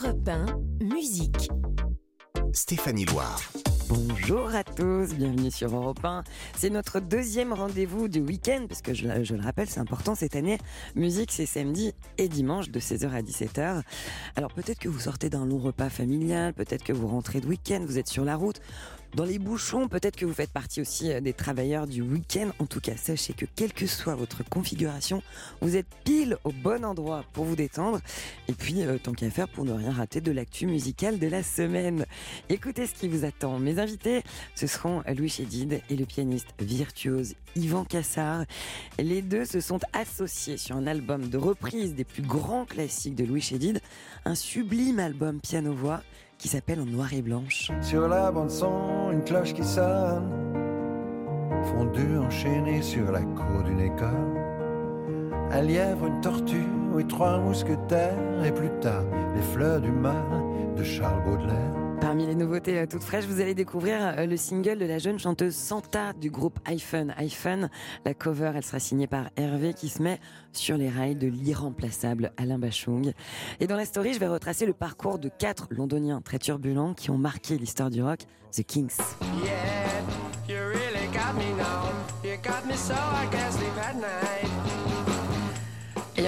Europe 1, musique. Stéphanie Loire. Bonjour à tous, bienvenue sur Europe 1. C'est notre deuxième rendez-vous du week-end, parce que je, je le rappelle, c'est important cette année. Musique, c'est samedi et dimanche de 16h à 17h. Alors peut-être que vous sortez d'un long repas familial, peut-être que vous rentrez de week-end, vous êtes sur la route, dans les bouchons, peut-être que vous faites partie aussi euh, des travailleurs du week-end. En tout cas, sachez que quelle que soit votre configuration, vous êtes pile au bon endroit pour vous détendre. Et puis, euh, tant qu'à faire, pour ne rien rater de l'actu musicale de la semaine. Écoutez ce qui vous attend. Mes invités, ce seront Louis Chédid et le pianiste virtuose Yvan Cassard. Les deux se sont associés sur un album de reprise des plus grands classiques de Louis Chédid, un sublime album piano-voix qui s'appelle En noir et blanche. Sur la bande son, une cloche qui sonne, fondu enchaîné sur la cour d'une école. Un lièvre, une tortue et trois mousquetaires, et plus tard, les fleurs du mal de Charles Baudelaire. Parmi les nouveautés euh, toutes fraîches, vous allez découvrir euh, le single de la jeune chanteuse Santa du groupe iPhone. iPhone, la cover, elle sera signée par Hervé qui se met sur les rails de l'irremplaçable Alain Bachung. Et dans la story, je vais retracer le parcours de quatre londoniens très turbulents qui ont marqué l'histoire du rock, The Kings.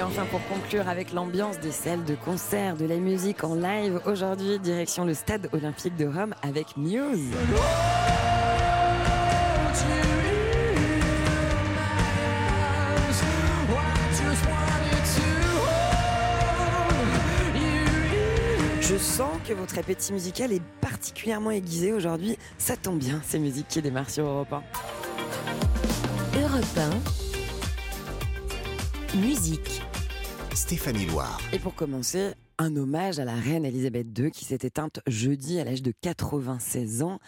Et enfin, pour conclure avec l'ambiance des salles de concert, de la musique en live, aujourd'hui, direction le stade olympique de Rome avec Muse. Je sens que votre appétit musical est particulièrement aiguisé aujourd'hui. Ça tombe bien, c'est musique qui démarre sur Europe 1. Europe 1, musique. Stéphanie Loire. Et pour commencer, un hommage à la reine Elisabeth II qui s'est éteinte jeudi à l'âge de 96 ans.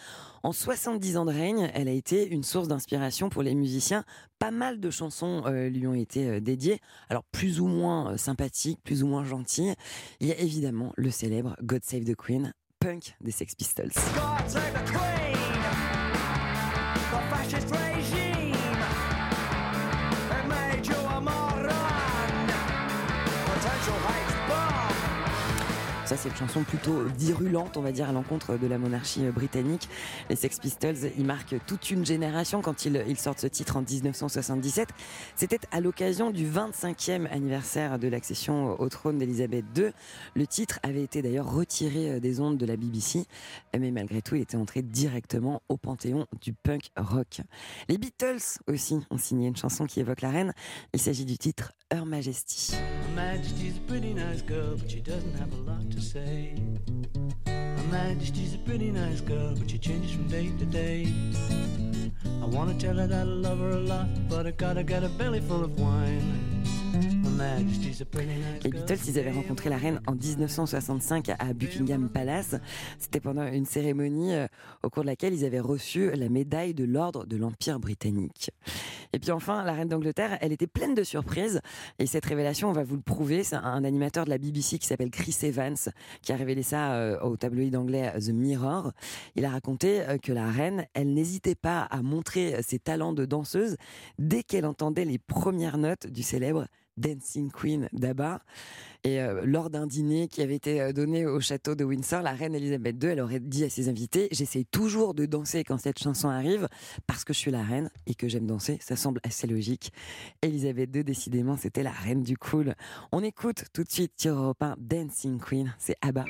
En 70 ans de règne, elle a été une source d'inspiration pour les musiciens. Pas mal de chansons euh, lui ont été euh, dédiées, alors plus ou moins euh, sympathiques, plus ou moins gentilles. Il y a évidemment le célèbre God Save the Queen, punk des Sex Pistols. God save the queen. C'est une chanson plutôt virulente, on va dire, à l'encontre de la monarchie euh, britannique. Les Sex Pistols, ils marquent toute une génération quand ils, ils sortent ce titre en 1977. C'était à l'occasion du 25e anniversaire de l'accession au trône d'Elisabeth II. Le titre avait été d'ailleurs retiré euh, des ondes de la BBC, mais malgré tout, il était entré directement au panthéon du punk rock. Les Beatles aussi ont signé une chanson qui évoque la reine. Il s'agit du titre Her Majesty. Majesty's a pretty nice girl, but she doesn't have a lot to say. Her Majesty's a pretty nice girl, but she changes from day to day. I wanna tell her that I love her a lot, but I gotta get a belly full of wine. Les. Beatles, ils avaient rencontré la reine en 1965 à Buckingham Palace. C'était pendant une cérémonie euh, au cours de laquelle ils avaient reçu la médaille de l'ordre de l'Empire britannique. Et puis enfin, la reine d'Angleterre, elle était pleine de surprises. Et cette révélation, on va vous le prouver. C'est un animateur de la BBC qui s'appelle Chris Evans qui a révélé ça euh, au tabloïd anglais The Mirror. Il a raconté euh, que la reine, elle n'hésitait pas à montrer ses talents de danseuse dès qu'elle entendait les premières notes du célèbre Dancing Queen d'ABBA. Et euh, lors d'un dîner qui avait été euh, donné au château de Windsor, la reine Elisabeth II, elle aurait dit à ses invités J'essaie toujours de danser quand cette chanson arrive parce que je suis la reine et que j'aime danser. Ça semble assez logique. Elisabeth II, décidément, c'était la reine du cool. On écoute tout de suite 1 Dancing Queen, c'est ABBA.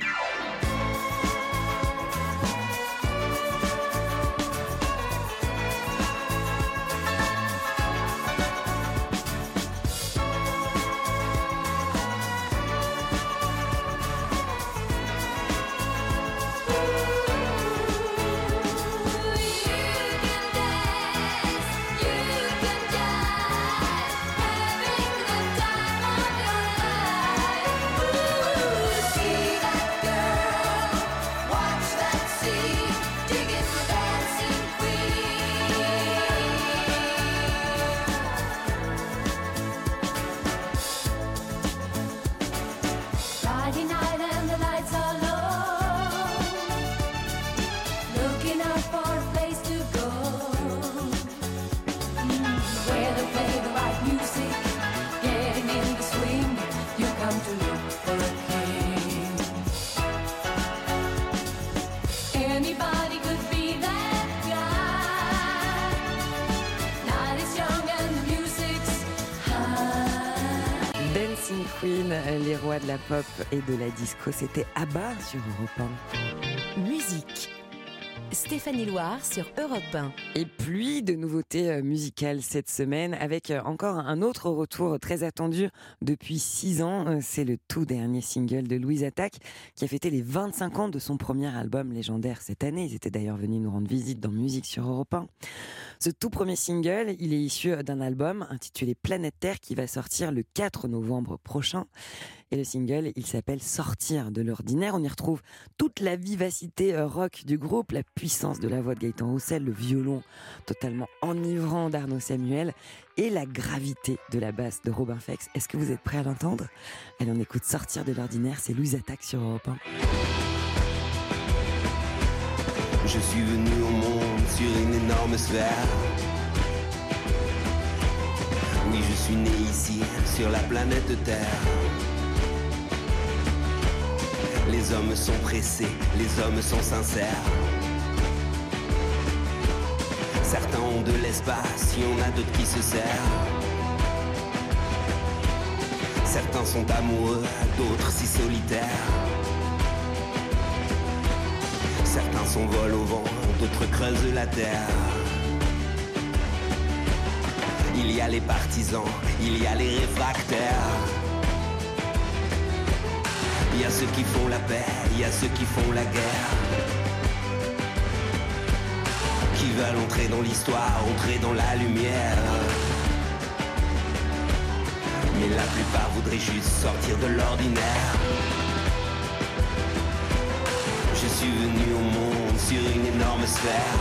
Pop et de la disco, c'était Abba sur Europe 1. Musique. Stéphanie Loire sur Europe 1. Et pluie de nouveautés euh, musicales cette semaine avec euh, encore un autre retour très attendu depuis six ans. Euh, C'est le tout dernier single de Louise Attaque qui a fêté les 25 ans de son premier album légendaire cette année. Ils étaient d'ailleurs venus nous rendre visite dans Musique sur Europe 1. Ce tout premier single, il est issu d'un album intitulé Planète Terre qui va sortir le 4 novembre prochain. Et le single, il s'appelle Sortir de l'ordinaire. On y retrouve toute la vivacité euh, rock du groupe, la puissance de la voix de Gaëtan Roussel, le violon totalement enivrant d'Arnaud Samuel et la gravité de la basse de Robin Fex. Est-ce que vous êtes prêts à l'entendre? Allez, on écoute Sortir de l'ordinaire, c'est Louise Attaque sur Europe 1. Je suis venu au monde sur une énorme sphère. Oui, je suis né ici, sur la planète Terre. Les hommes sont pressés, les hommes sont sincères. Certains ont de l'espace, il y en a d'autres qui se serrent. Certains sont amoureux, d'autres si solitaires. Certains s'envolent au vent, d'autres creusent la terre. Il y a les partisans, il y a les réfractaires. Il y a ceux qui font la paix, il y a ceux qui font la guerre. Qui veulent entrer dans l'histoire, entrer dans la lumière. Mais la plupart voudraient juste sortir de l'ordinaire. Je suis venu au monde sur une énorme sphère.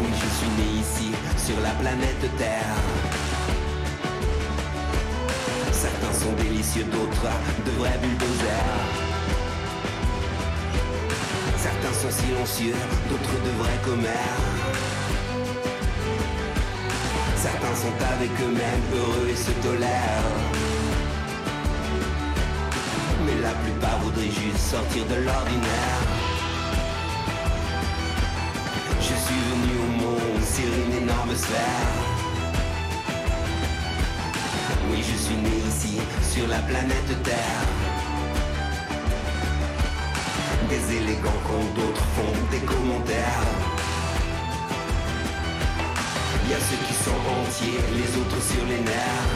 Oui, je suis né ici, sur la planète Terre. Sont délicieux, d'autres de vrais bulldozers. Certains sont silencieux, d'autres de vrais commères. Certains sont avec eux-mêmes, heureux et se tolèrent. Mais la plupart voudraient juste sortir de l'ordinaire. Je suis venu au monde sur une énorme sphère. Je suis né ici, sur la planète Terre. Des élégants quand d'autres font des commentaires. Y a ceux qui sont entiers, les autres sur les nerfs.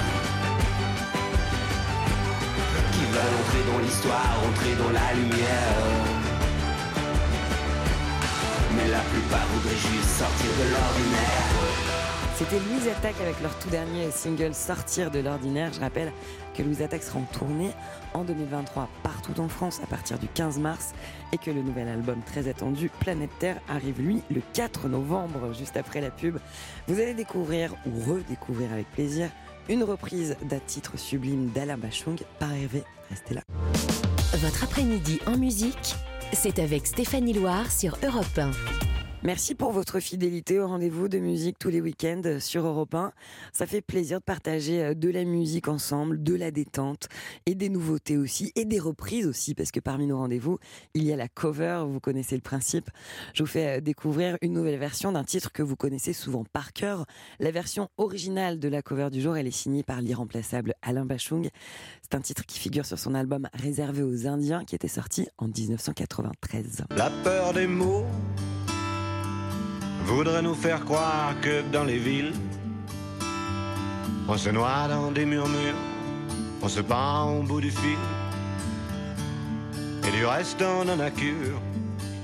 Qui veulent entrer dans l'histoire, entrer dans la lumière. Mais la plupart voudraient juste sortir de l'ordinaire. C'était Louise Attaque avec leur tout dernier single Sortir de l'ordinaire. Je rappelle que Louise Attaque sera en tournée en 2023 partout en France à partir du 15 mars et que le nouvel album très attendu Planète Terre arrive lui le 4 novembre juste après la pub. Vous allez découvrir ou redécouvrir avec plaisir une reprise d'un titre sublime d'Alain Bachung par Hervé. Restez là. Votre après-midi en musique, c'est avec Stéphanie Loire sur Europe 1. Merci pour votre fidélité au rendez-vous de musique tous les week-ends sur Europe 1. Ça fait plaisir de partager euh, de la musique ensemble, de la détente et des nouveautés aussi et des reprises aussi parce que parmi nos rendez-vous, il y a la cover, vous connaissez le principe. Je vous fais euh, découvrir une nouvelle version d'un titre que vous connaissez souvent par cœur. La version originale de la cover du jour, elle est signée par l'irremplaçable Alain Bachung. C'est un titre qui figure sur son album Réservé aux Indiens qui était sorti en 1993. La peur des mots voudrait nous faire croire que dans les villes, on se noie dans des murmures, on se pend au bout du fil, et du reste on en a cure.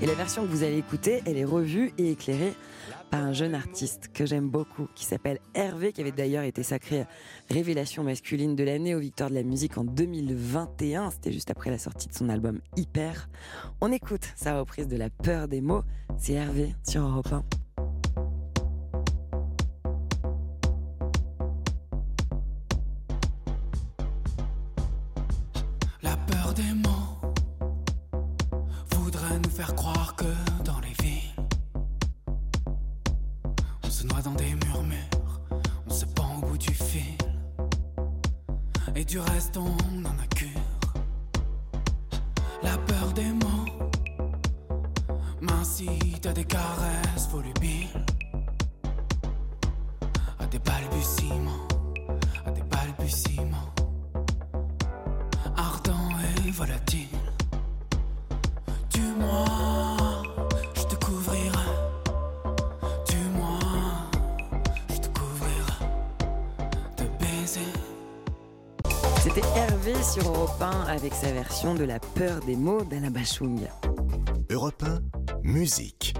Et la version que vous allez écouter, elle est revue et éclairée par un jeune artiste que j'aime beaucoup, qui s'appelle Hervé, qui avait d'ailleurs été sacré révélation masculine de l'année aux Victoires de la musique en 2021. C'était juste après la sortie de son album Hyper. On écoute sa reprise de La peur des mots. C'est Hervé sur Europe 1. Faire croire que dans les villes, on se noie dans des murmures, on se pend au bout du fil, et du reste on en a cure. La peur des mots m'incite à des caresses sur Europe 1 avec sa version de La peur des mots d'Alain Bachung. Europe 1, musique.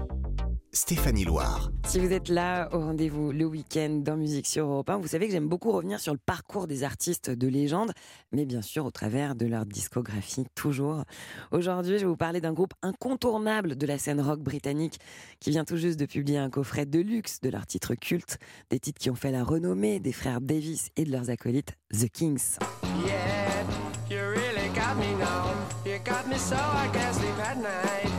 Stéphanie Loire. Si vous êtes là au rendez-vous le week-end dans Musique sur Europe 1, vous savez que j'aime beaucoup revenir sur le parcours des artistes de légende, mais bien sûr au travers de leur discographie toujours. Aujourd'hui, je vais vous parler d'un groupe incontournable de la scène rock britannique qui vient tout juste de publier un coffret de luxe de leurs titres cultes, des titres qui ont fait la renommée des frères Davis et de leurs acolytes The Kings. Yeah, got me now. You got me so I can't sleep at night.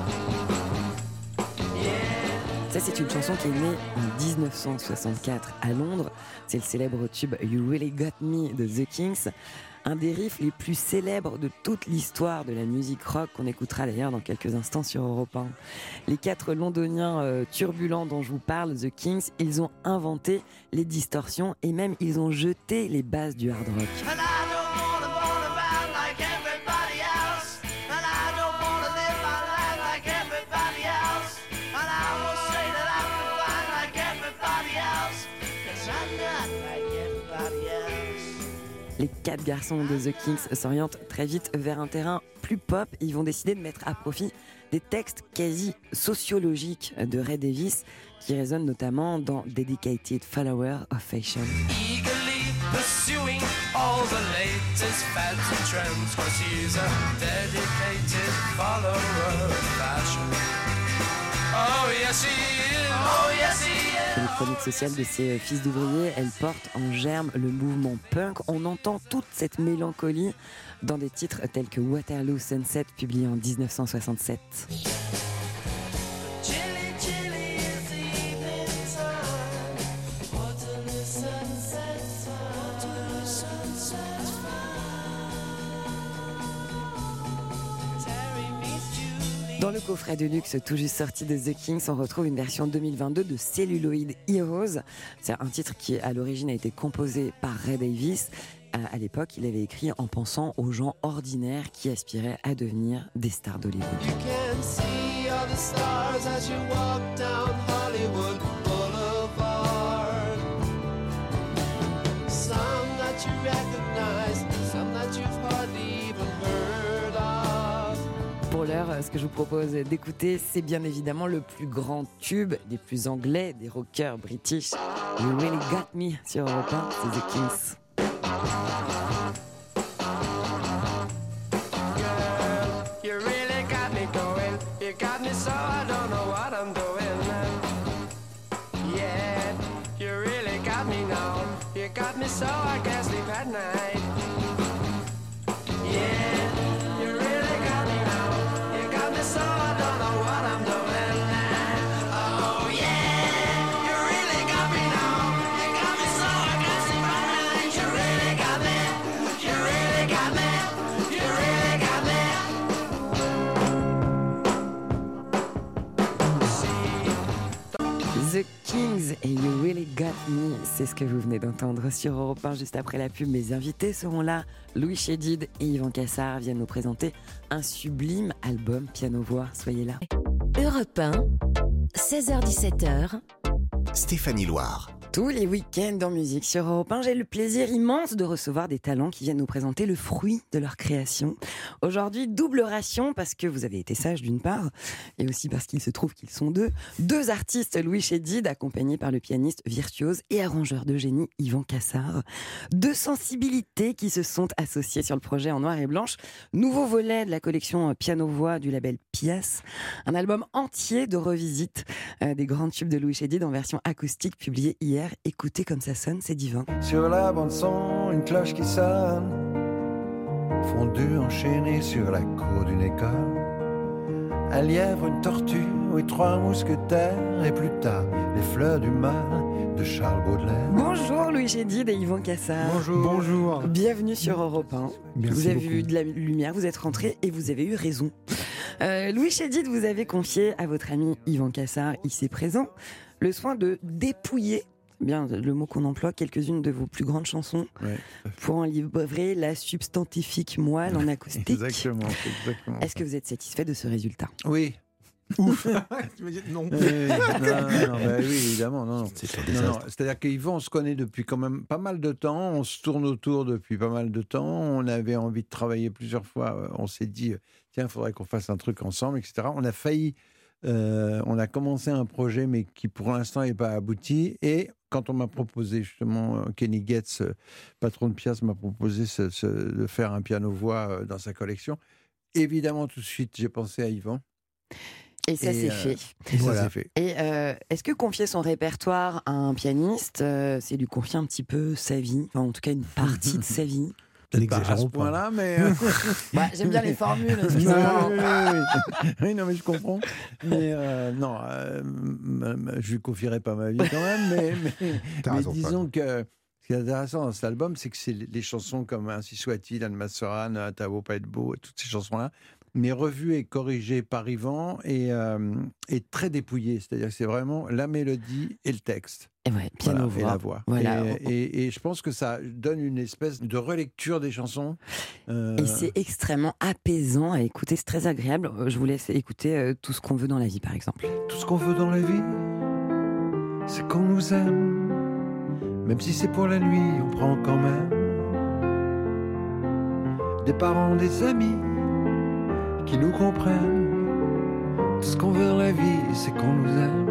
Ça, c'est une chanson qui est née en 1964 à Londres. C'est le célèbre tube You Really Got Me de The Kings. Un des riffs les plus célèbres de toute l'histoire de la musique rock qu'on écoutera d'ailleurs dans quelques instants sur Europe 1. Les quatre londoniens euh, turbulents dont je vous parle, The Kings, ils ont inventé les distorsions et même ils ont jeté les bases du hard rock. Les quatre garçons de The Kings s'orientent très vite vers un terrain plus pop. Ils vont décider de mettre à profit des textes quasi sociologiques de Ray Davis qui résonnent notamment dans Dedicated Follower of Fashion. Eagerly pursuing all the latest fads and trends. Cause he's a dedicated follower of fashion. Oh yes he is. Oh yes he is. Chroniques sociales de ces euh, fils d'ouvriers, elles portent en germe le mouvement punk. On entend toute cette mélancolie dans des titres tels que Waterloo Sunset, publié en 1967. Dans le coffret de luxe tout juste sorti de The Kings, on retrouve une version 2022 de Celluloid Heroes. C'est un titre qui, à l'origine, a été composé par Ray Davis. À à l'époque, il avait écrit en pensant aux gens ordinaires qui aspiraient à devenir des stars d'Hollywood. Ce que je vous propose d'écouter, c'est bien évidemment le plus grand tube des plus anglais, des rockers british. You Really Got Me sur Europe 1, c'est The Kings. Ce que vous venez d'entendre sur Europe 1 juste après la pub. Mes invités seront là. Louis Chédid et Yvan Cassard viennent nous présenter un sublime album piano-voix. Soyez là. Europe 1, 16h17h, Stéphanie Loire. Tous les week-ends en musique sur Europe 1, j'ai le plaisir immense de recevoir des talents qui viennent nous présenter le fruit de leur création. Aujourd'hui, double ration parce que vous avez été sage d'une part, et aussi parce qu'il se trouve qu'ils sont deux. Deux artistes, Louis Chédid, accompagnés par le pianiste virtuose et arrangeur de génie Yvan Cassard. Deux sensibilités qui se sont associées sur le projet en noir et blanche. Nouveau volet de la collection piano-voix du label Pias. Un album entier de revisite euh, des grands tubes de Louis Chédid en version acoustique publié hier. Écoutez comme ça sonne, c'est divin. Sur la bande son, une cloche qui sonne. Fondu, enchaîné sur la cour d'une école. Un lièvre, une tortue, et trois mousquetaires. Et plus tard, les fleurs du mal de Charles Baudelaire. Bonjour Louis Chédid et Yvan Cassard. Bonjour. Bonjour. Bienvenue sur Europe 1. Merci vous avez beaucoup. vu de la lumière, vous êtes rentré et vous avez eu raison. Euh, Louis Chédid, vous avez confié à votre ami Yvan Cassard, ici présent, le soin de dépouiller bien le mot qu'on emploie, quelques-unes de vos plus grandes chansons Ouais. pour en livrer la substantifique moelle en acoustique. Exactement, exactement Est-ce que vous êtes satisfait de ce résultat? Oui. Ouf Tu me dis non. Oui, oui. Non, non, non, bah oui, évidemment. Non, non. C'est-à-dire qu'Yvan, on se connaît depuis quand même pas mal de temps. On se tourne autour depuis pas mal de temps. On avait envie de travailler plusieurs fois. Euh, On s'est dit, euh, tiens, il faudrait qu'on fasse un truc ensemble, etc. On a failli. Euh, on a commencé un projet, mais qui pour l'instant n'est pas abouti. Et quand on m'a proposé, justement, euh, Kenny Getz, euh, patron de Piaz, m'a proposé ce- ce- de faire un piano-voix dans sa collection, évidemment, tout de suite, j'ai pensé à Yvan. Et ça, c'est euh, fait. Et Voilà. ça, c'est fait. Et euh, est-ce que confier son répertoire à un pianiste, euh, c'est lui confier un petit peu sa vie, enfin, en tout cas une partie de sa vie? Peut-être pas à ce N'exagérons pas. point-là, mais. euh, Bah, J'aime bien les formules. oui, excusez-moi. oui, oui, oui. Oui, non, mais je comprends. Mais euh, non, euh, je lui confierai pas ma vie quand même, mais, mais, mais raison, disons que ce qui est intéressant dans cet album, c'est que c'est les chansons comme Ainsi soit-il, Anne Masseran, Tavo pas être beau, et toutes ces chansons-là, mais revues et corrigées par Yvan et, euh, et très dépouillées. C'est-à-dire que c'est vraiment la mélodie et le texte. Et ouais, piano Voilà, et la voix. Voilà. Et, et- et je pense que ça donne une espèce de relecture des chansons. Euh, Et c'est extrêmement apaisant à écouter, c'est très agréable. Euh, Je vous laisse écouter euh, tout ce qu'on veut dans la vie, par exemple. Tout ce qu'on veut dans la vie, c'est qu'on nous aime. Même si c'est pour la nuit, on prend quand même. Des parents, des amis qui nous comprennent. Tout ce qu'on veut dans la vie, c'est qu'on nous aime.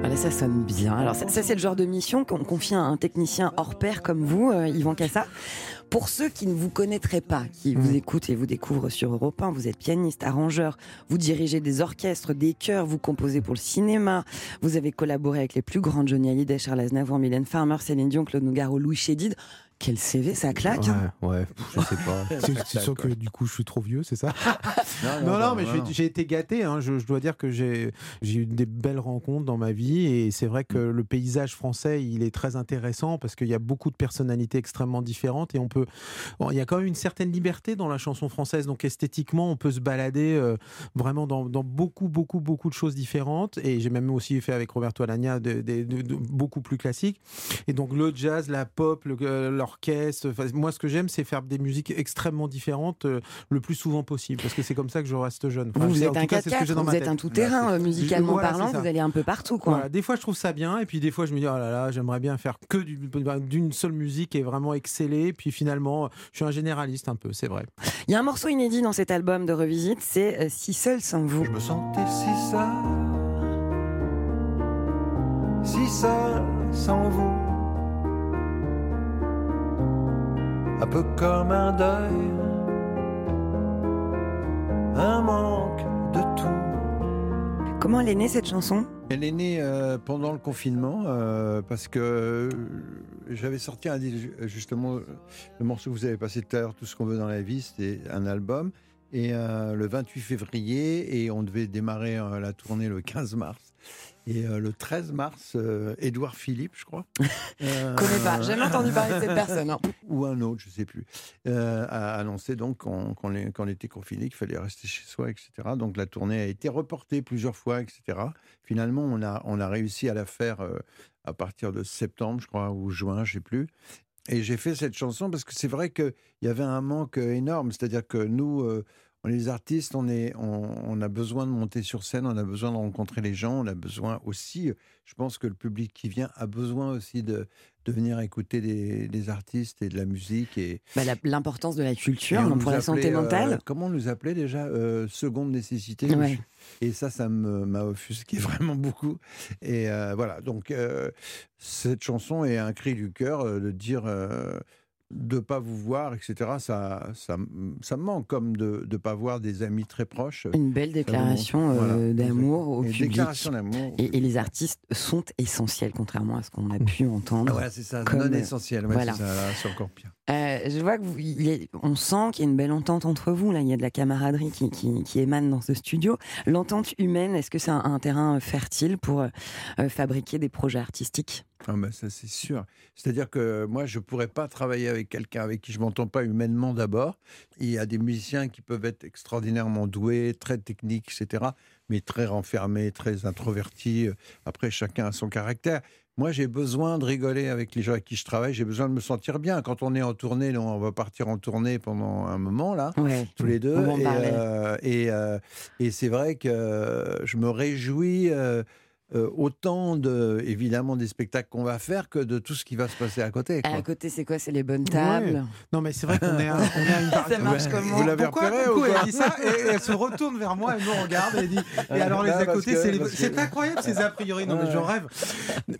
Voilà, ça sonne bien. Alors ça, ça, c'est le genre de mission qu'on confie à un technicien hors pair comme vous, euh, Yvan Cassa. Pour ceux qui ne vous connaîtraient pas, qui vous écoutent et vous découvrent sur Europe 1, vous êtes pianiste, arrangeur, vous dirigez des orchestres, des chœurs, vous composez pour le cinéma, vous avez collaboré avec les plus grands Johnny Hallyday, Charles Aznavour, Mylène Farmer, Céline Dion, Claude Nougaro, Louis Chédid. Quel CV, ça claque hein Ouais, ouais, je sais pas. C'est c'est sûr que du coup, je suis trop vieux, c'est ça Non, non, mais j'ai- j'ai été gâté. hein. Je, je dois dire que j'ai j'ai eu des belles rencontres dans ma vie et c'est vrai que le paysage français, il est très intéressant parce qu'il y a beaucoup de personnalités extrêmement différentes et on peut. bon, il y a quand même une certaine liberté dans la chanson française. Donc esthétiquement, on peut se balader euh, vraiment dans, dans beaucoup, beaucoup, beaucoup de choses différentes. Et j'ai même aussi fait avec Roberto Alagna de, de- de- de- beaucoup plus classiques. Et donc le jazz, la pop, le- euh, enfin, moi, ce que j'aime, c'est faire des musiques extrêmement différentes euh, le plus souvent possible, parce que c'est comme ça que je reste jeune. Enfin, Vous, êtes un tout cas, c'est ce que j'ai 4x4, dans vous ma êtes tête. un tout-terrain, euh, musicalement Voilà, parlant, vous allez un peu partout. Quoi. Voilà, des fois je trouve ça bien, et puis des fois je me dis oh là là, j'aimerais bien faire que du- d'une seule musique et vraiment exceller. Puis finalement, je suis un généraliste un peu, c'est vrai. Il y a un morceau inédit dans cet album de revisite, c'est euh, Si seul sans vous. Je me sentais si seul, si seul sans vous. Un peu comme un deuil, un manque de tout. Comment elle est née cette chanson? Elle est née euh, pendant le confinement euh, parce que euh, j'avais sorti un, justement le morceau que vous avez passé tout à l'heure, Tout ce qu'on veut dans la vie, c'était un album. Et euh, le 28 février, et on devait démarrer euh, la tournée le 15 mars. Et euh, le 13 mars, Édouard Philippe, je crois. Connais pas, jamais entendu parler de cette personne. hein. ou un autre, je sais plus, a annoncé donc qu'on était confiné, qu'il fallait rester chez soi, etc. Donc la tournée a été reportée plusieurs fois, etc. Finalement, on a, on a réussi à la faire à partir de septembre, je crois, ou juin, je sais plus. Et j'ai fait cette chanson parce que c'est vrai qu'il y avait un manque énorme. C'est-à-dire que nous, euh, on est les artistes, on, est, on, on a besoin de monter sur scène, on a besoin de rencontrer les gens, on a besoin aussi, je pense que le public qui vient a besoin aussi de, de venir écouter des, des artistes et de la musique. Et, Bah, L'importance de la culture on pour la santé euh, mentale. comment on nous appelait déjà Euh, Seconde nécessité? Ouais. Et ça, ça m'a offusqué vraiment beaucoup. Et euh, voilà, donc cette chanson est un cri du cœur de dire euh, de pas vous voir, etc. Ça, ça, ça me manque comme de ne pas voir des amis très proches. Une belle déclaration euh, Voilà. d'amour au Et public. déclaration d'amour. Et, et les artistes sont essentiels, contrairement à ce qu'on a pu entendre. Ah, voilà, c'est ça, Comme- non essentiel. ouais, voilà. c'est encore pire. Euh, je vois que vous, on sent qu'il y a une belle entente entre vous. Là, il y a de la camaraderie qui, qui- qui émane dans ce studio. L'entente humaine, est-ce que c'est un, un terrain fertile pour euh, euh, fabriquer des projets artistiques? Ah ben ça c'est sûr. C'est-à-dire que moi je pourrais pas travailler avec quelqu'un avec qui je m'entends pas humainement d'abord. Il y a des musiciens qui peuvent être extraordinairement doués, très techniques, etc. Mais très renfermés, très introvertis. Après chacun a son caractère. moi, j'ai besoin de rigoler avec les gens avec qui je travaille. J'ai besoin de me sentir bien. Quand on est en tournée, on va partir en tournée pendant un moment, là, Ouais. tous les deux. On et euh, et, euh, et c'est vrai que je me réjouis euh, euh, autant, de, évidemment, des spectacles qu'on va faire que de tout ce qui va se passer à côté. quoi. À côté, c'est quoi? C'est les bonnes tables? Non, mais c'est vrai qu'on est, à- on est à une Ça marche comment? Vous l'avez Pourquoi repéré elle dit ça? Et elle se retourne vers moi, elle me regarde et dit et Ah, alors les bah, à côté c'est les... c'est incroyable ces a priori. Non mais je rêve.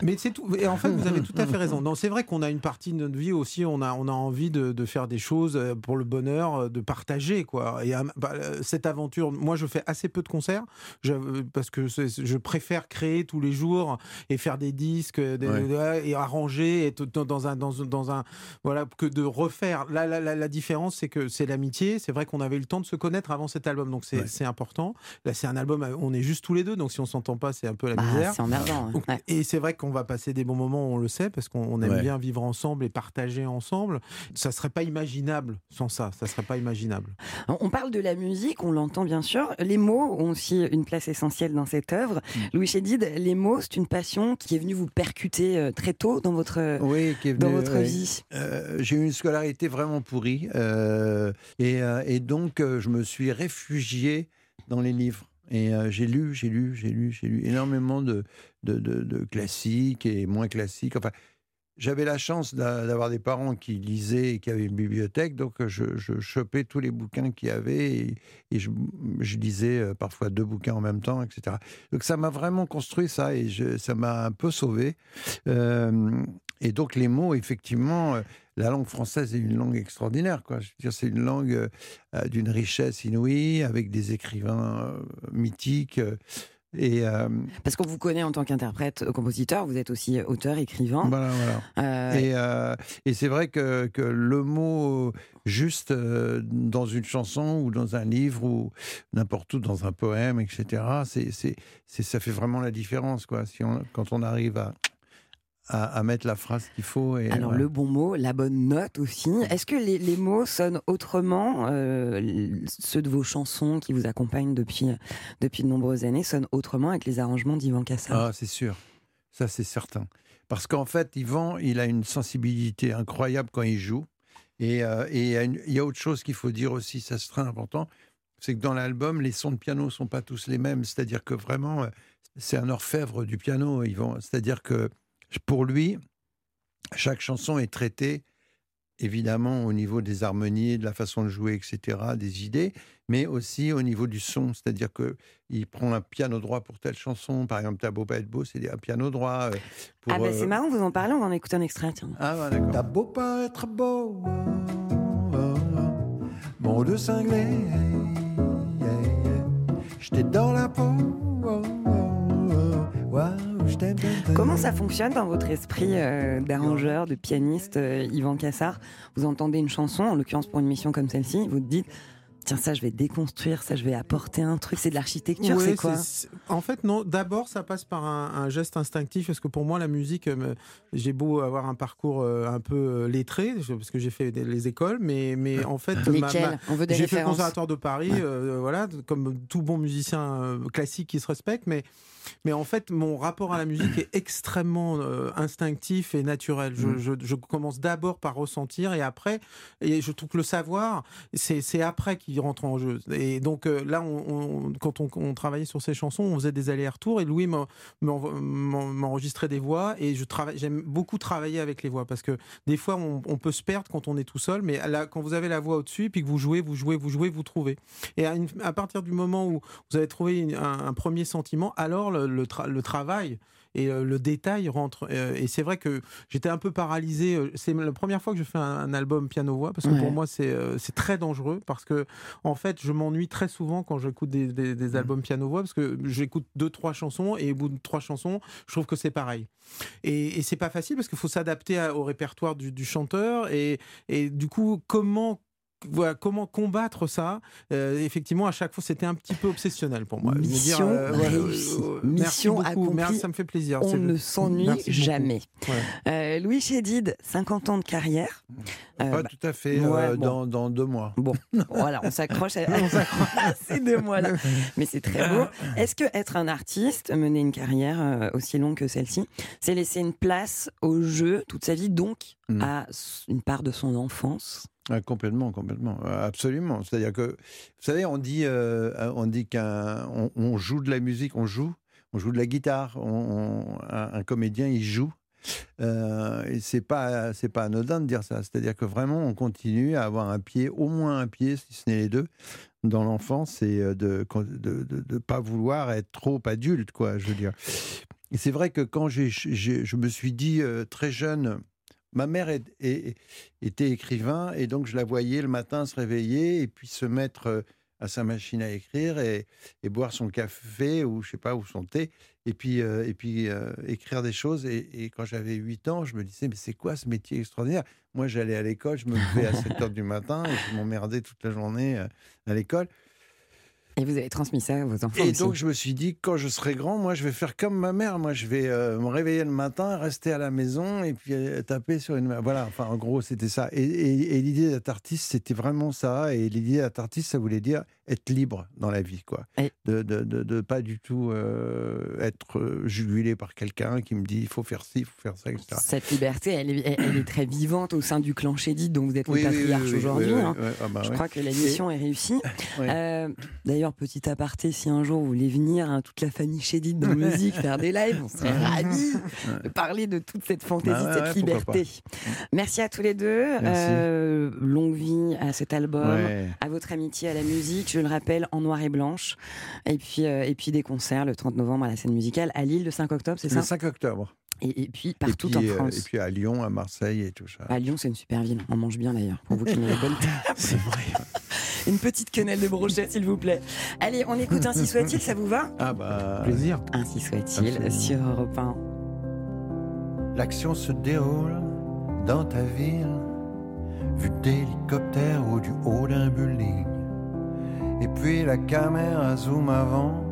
Mais c'est tout et en fait vous avez tout à fait raison. Non c'est vrai qu'on a une partie de notre vie aussi on a on a envie de, de faire des choses euh, pour le bonheur euh, de partager quoi. Et bah, cette aventure moi je fais assez peu de concerts je- parce que je préfère créer tous les jours et faire des disques des- Ouais. ouais, et arranger et tout- dans, dans un dans, dans un voilà que de refaire la, la, la, la différence c'est que c'est l'amitié c'est vrai qu'on avait eu le temps de se connaître avant cet album donc c'est Ouais. c'est important là c'est un album euh, on est juste tous les deux donc si on s'entend pas c'est un peu la Bah, misère c'est emmerdant. hein. Ouais. Et c'est vrai qu'on va passer des bons moments, on le sait, parce qu'on on aime Ouais. bien vivre ensemble et partager ensemble. Ça serait pas imaginable sans ça. Ça serait pas imaginable. On parle de la musique, on l'entend bien sûr. Les mots ont aussi une place essentielle dans cette œuvre. Mm. Louis Chédid, les mots, c'est une passion qui est venue vous percuter euh, très tôt dans votre, Oui, qui est dans venu, votre vie. Euh, j'ai eu une scolarité vraiment pourrie euh, et, euh, et donc je me suis réfugié dans les livres. Et j'ai lu, j'ai lu, j'ai lu, j'ai lu énormément de, de, de- de classiques et moins classiques. Enfin, j'avais la chance d'a- d'avoir des parents qui lisaient et qui avaient une bibliothèque, donc euh, je, chopais tous les bouquins qu'il y avait et, je, lisais euh, parfois deux bouquins en même temps, etc. Donc ça m'a vraiment construit ça et ça m'a un peu sauvé. Euh, et donc les mots, effectivement, la langue française est une langue extraordinaire. C'est une langue d'une richesse inouïe, avec des écrivains mythiques. Euh, et euh, Parce qu'on vous connaît en tant qu'interprète, euh, compositeur, vous êtes aussi auteur, écrivain. voilà, voilà. Euh, Et, euh, et c'est vrai que, que le mot juste dans une chanson ou dans un livre ou n'importe où dans un poème, etc., c'est- ça fait vraiment la différence. Quoi. Si on, quand on arrive à, à, à mettre la phrase qu'il faut. Et, Alors ouais. le bon mot, la bonne note aussi. Est-ce que les, les mots sonnent autrement euh, Ceux de vos chansons qui vous accompagnent depuis, depuis de nombreuses années sonnent autrement avec les arrangements d'Ivan Cassar Ah, c'est sûr. Ça, c'est certain. Parce qu'en fait, Yvan, il a une sensibilité incroyable quand il joue. Et, euh, et il y a autre chose qu'il faut dire aussi, ça c'est très important, c'est que dans l'album, les sons de piano sont pas tous les mêmes. C'est-à-dire que vraiment, euh, c'est un orfèvre du piano, Yvan. C'est-à-dire que pour lui, chaque chanson est traitée évidemment au niveau des harmonies, de la façon de jouer, etc., des idées, mais aussi au niveau du son. C'est-à-dire que il prend un piano droit pour telle chanson. Par exemple, T'as beau pas être beau, c'est un piano droit. euh, pour, Ah bah euh, c'est marrant, vous en parlez, on va en écouter un extrait. Tiens. Ah, ouais, d'accord. T'as beau pas être beau, oh, oh, oh, mon de cinglé, yeah, yeah. j'étais dans la peau, oh, Comment ça fonctionne dans votre esprit euh, d'arrangeur, de pianiste, euh, Yvan Cassar Vous entendez une chanson, en l'occurrence pour une mission comme celle-ci, vous dites tiens ça je vais déconstruire, ça je vais apporter un truc, c'est de l'architecture, Ouais, c'est quoi? En fait, non. D'abord, ça passe par un, un geste instinctif, parce que pour moi, la musique, euh, j'ai beau avoir un parcours euh, un peu lettré, parce que j'ai fait des- les écoles, mais, mais en fait, ma- Lesquelles? Ma- On veut des j'ai fait le conservatoire de Paris, euh, voilà, comme tout bon musicien classique qui se respecte, mais mais en fait, mon rapport à la musique est extrêmement euh, instinctif et naturel. Je, Mm. je- je commence d'abord par ressentir et après, et je trouve que le savoir, c'est après qu'il rentre en jeu. Et donc euh, là, on, on- quand on, on travaillait sur ces chansons, on faisait des allers-retours et Louis m'en- m'en- m'en- m'enregistrait des voix et je travaille. J'aime beaucoup travailler avec les voix parce que des fois, on, on peut se perdre quand on est tout seul, mais là, quand vous avez la voix au-dessus, puis que vous jouez, vous jouez, vous jouez, vous trouvez. Et à, une- à partir du moment où vous avez trouvé une- un, un premier sentiment, alors le, le tra- le travail et euh, le détail rentre. Euh, et c'est vrai que j'étais un peu paralysé. Euh, C'est la première fois que je fais un, album piano-voix parce que Ouais. pour moi c'est euh, très dangereux parce que en fait je m'ennuie très souvent quand j'écoute des, des- des albums piano-voix parce que j'écoute deux trois chansons et au bout de trois chansons je trouve que c'est pareil. Et, et c'est pas facile parce qu'il faut s'adapter au répertoire du, du chanteur et, et du coup comment voilà, comment combattre ça Euh, Effectivement, à chaque fois, c'était un petit peu obsessionnel pour moi. Mission voilà, réussie. euh, merci beaucoup. accomplie. Merci, ça me fait plaisir. On ne s'ennuie jamais. Euh, Louis Chédid, 50 ans de carrière. Euh, Pas bah, tout à fait, ouais, bon. dans, dans deux mois. Bon, voilà, on s'accroche à, à ces deux mois-là. Mais c'est très beau. Est-ce que être un artiste, mener une carrière aussi longue que celle-ci, c'est laisser une place au jeu toute sa vie, donc Mm. à une part de son enfance? Ah, complètement, complètement, Euh, absolument. C'est-à-dire que, vous savez, on dit, euh, on dit qu'un, on, on joue de la musique, on joue, on joue de la guitare, un, comédien il joue. Euh, et c'est pas, c'est pas anodin de dire ça. C'est-à-dire que vraiment, on continue à avoir un pied, au moins un pied, si ce n'est les deux, dans l'enfance et de de pas vouloir être trop adulte, quoi. Je veux dire. C'est vrai que quand j'ai, je me suis dit très jeune, ma mère était écrivain et donc je la voyais le matin se réveiller et puis se mettre euh, à sa machine à écrire et, boire son café ou je sais pas ou son thé et puis euh, et puis euh, écrire des choses et, et quand j'avais 8 ans je me disais mais c'est quoi ce métier extraordinaire? Moi j'allais à l'école je me levais à 7 heures du matin et je m'emmerdais toute la journée à l'école Et vous avez transmis ça à vos enfants et aussi. donc je me suis dit quand je serai grand moi je vais faire comme ma mère. Moi je vais euh, me réveiller le matin rester à la maison et puis euh, taper sur une voilà enfin en gros c'était ça. Et, et- et l'idée d'être artiste c'était vraiment ça. Et l'idée d'être artiste ça voulait dire être libre dans la vie quoi Et- de, de, de, de pas du tout euh, être euh, jugulé par quelqu'un qui me dit il faut faire ci il faut faire ça etc Cette liberté, elle est, elle est très vivante au sein du clan Chédid, dont vous êtes Oui, le patriarche oui, oui, aujourd'hui. hein. Ah bah Je crois que la mission est réussie. Euh, D'ailleurs, petit aparté, si un jour vous voulez venir, hein, toute la famille Chédid dans musique, faire des lives, on serait ravis de parler de toute cette fantaisie, Bah ouais, cette ouais, pourquoi liberté. Merci à tous les deux. Euh, longue vie à cet album, à votre amitié à la musique, je le rappelle, en noir et blanche. Et puis, euh, et puis des concerts le 30 novembre à la scène musicale à Lille le 5 octobre, c'est le ça 5 octobre et, et puis partout et puis, en euh, France. et puis à Lyon à Marseille et tout ça À Lyon, c'est une super ville. On mange bien d'ailleurs. Pour vous qui n'avez pas le temps. C'est vrai. Une petite quenelle de brochet, s'il vous plaît. Allez, on écoute Ainsi soit-il, ça vous va? Ah bah Plaisir. Ainsi soit-il, sur Europe 1. L'action se déroule dans ta ville, vue d'hélicoptère ou du haut d'un building. Et puis la caméra zoom avant,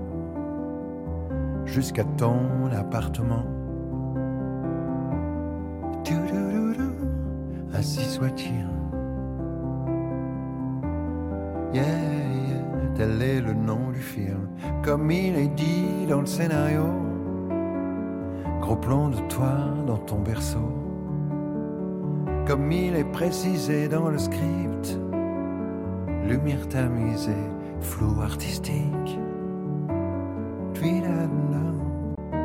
jusqu'à ton appartement. Ainsi soit-il. Yeah, tel est le nom du film, comme il est dit dans le scénario. Gros plan de toi dans ton berceau. Comme il est précisé dans le script. Lumière tamisée, flou artistique.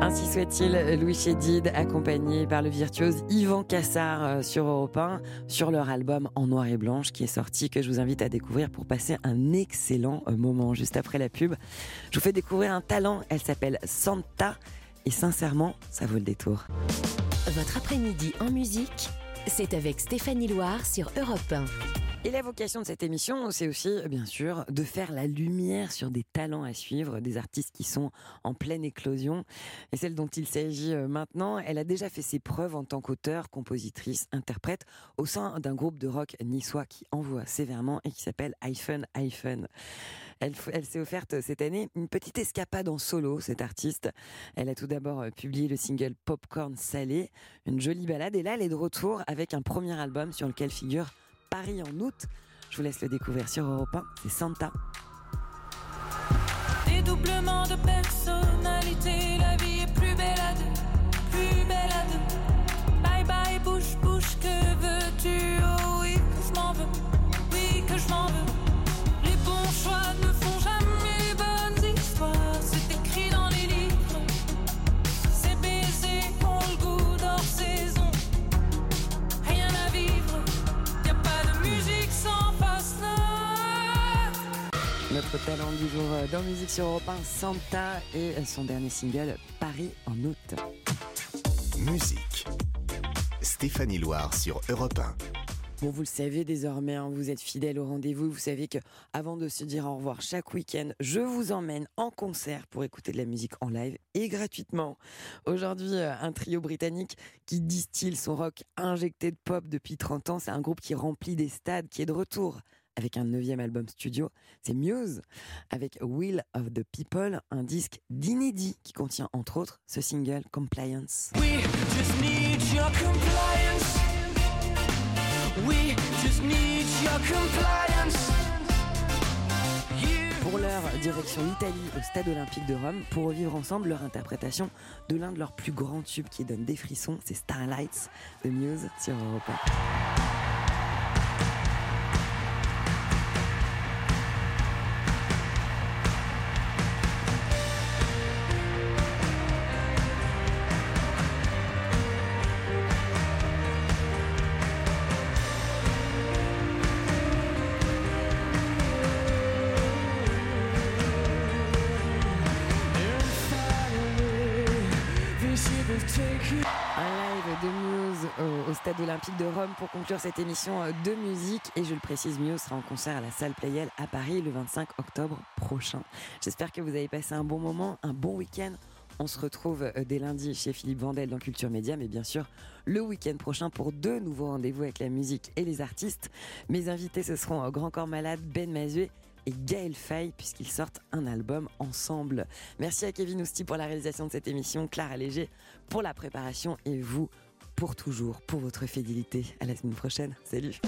Ainsi soit-il, Louis Chédid, accompagné par le virtuose Yvan Cassard euh, sur Europe 1, sur leur album En Noir et Blanche qui est sorti, que je vous invite à découvrir pour passer un excellent euh, moment juste après la pub. Je vous fais découvrir un talent, elle s'appelle Santa, et sincèrement, ça vaut le détour. Votre après-midi en musique, c'est avec Stéphanie Loire sur Europe 1. Et la vocation de cette émission, c'est aussi, bien sûr, de faire la lumière sur des talents à suivre, des artistes qui sont en pleine éclosion. Et celle dont il s'agit euh, maintenant, elle a déjà fait ses preuves en tant qu'auteur, compositrice, interprète au sein d'un groupe de rock niçois qui envoie sévèrement et qui s'appelle Hyphen Hyphen. Elle, elle s'est offerte cette année une petite escapade en solo, cette artiste. Elle a tout d'abord euh, publié le single Popcorn Salé, une jolie balade. Et là, elle est de retour avec un premier album sur lequel figure Paris en août. Je vous laisse le découvrir sur Europe 1, c'est Santa. Dédoublement de personnalité, la vie Notre talent du jour euh, dans Musique sur Europe 1, Santa et son dernier single Paris en août. Musique. Stéphanie Loire sur Europe 1. Bon, vous le savez désormais, hein, vous êtes fidèle au rendez-vous. Vous savez que avant de se dire au revoir chaque week-end, je vous emmène en concert pour écouter de la musique en live et gratuitement. Aujourd'hui, euh, un trio britannique qui distille son rock injecté de pop depuis 30 ans. C'est un groupe qui remplit des stades, qui est de retour avec un neuvième album studio. C'est Muse avec Will of the People, un disque d'inédit qui contient entre autres ce single Compliance. We just need your compliance. We just need your compliance. Pour leur direction l'Italie au Stade Olympique de Rome pour revivre ensemble leur interprétation de l'un de leurs plus grands tubes qui donne des frissons, c'est Starlights de Muse sur Europe Stade Olympique de Rome pour conclure cette émission euh, de musique. Et je le précise, Muse sera en concert à la salle Playel à Paris le 25 octobre prochain. J'espère que vous avez passé un bon moment, un bon week-end. On se retrouve euh, dès lundi chez Philippe Vandel dans Culture Média, mais bien sûr le week-end prochain pour deux nouveaux rendez-vous avec la musique et les artistes. Mes invités, ce seront euh, Grand Corps Malade, Ben Mazuet et Gaël Faye puisqu'ils sortent un album ensemble. Merci à Kevin Ousti pour la réalisation de cette émission, Clara Léger pour la préparation et vous pour toujours, pour votre fidélité. À la semaine prochaine. Salut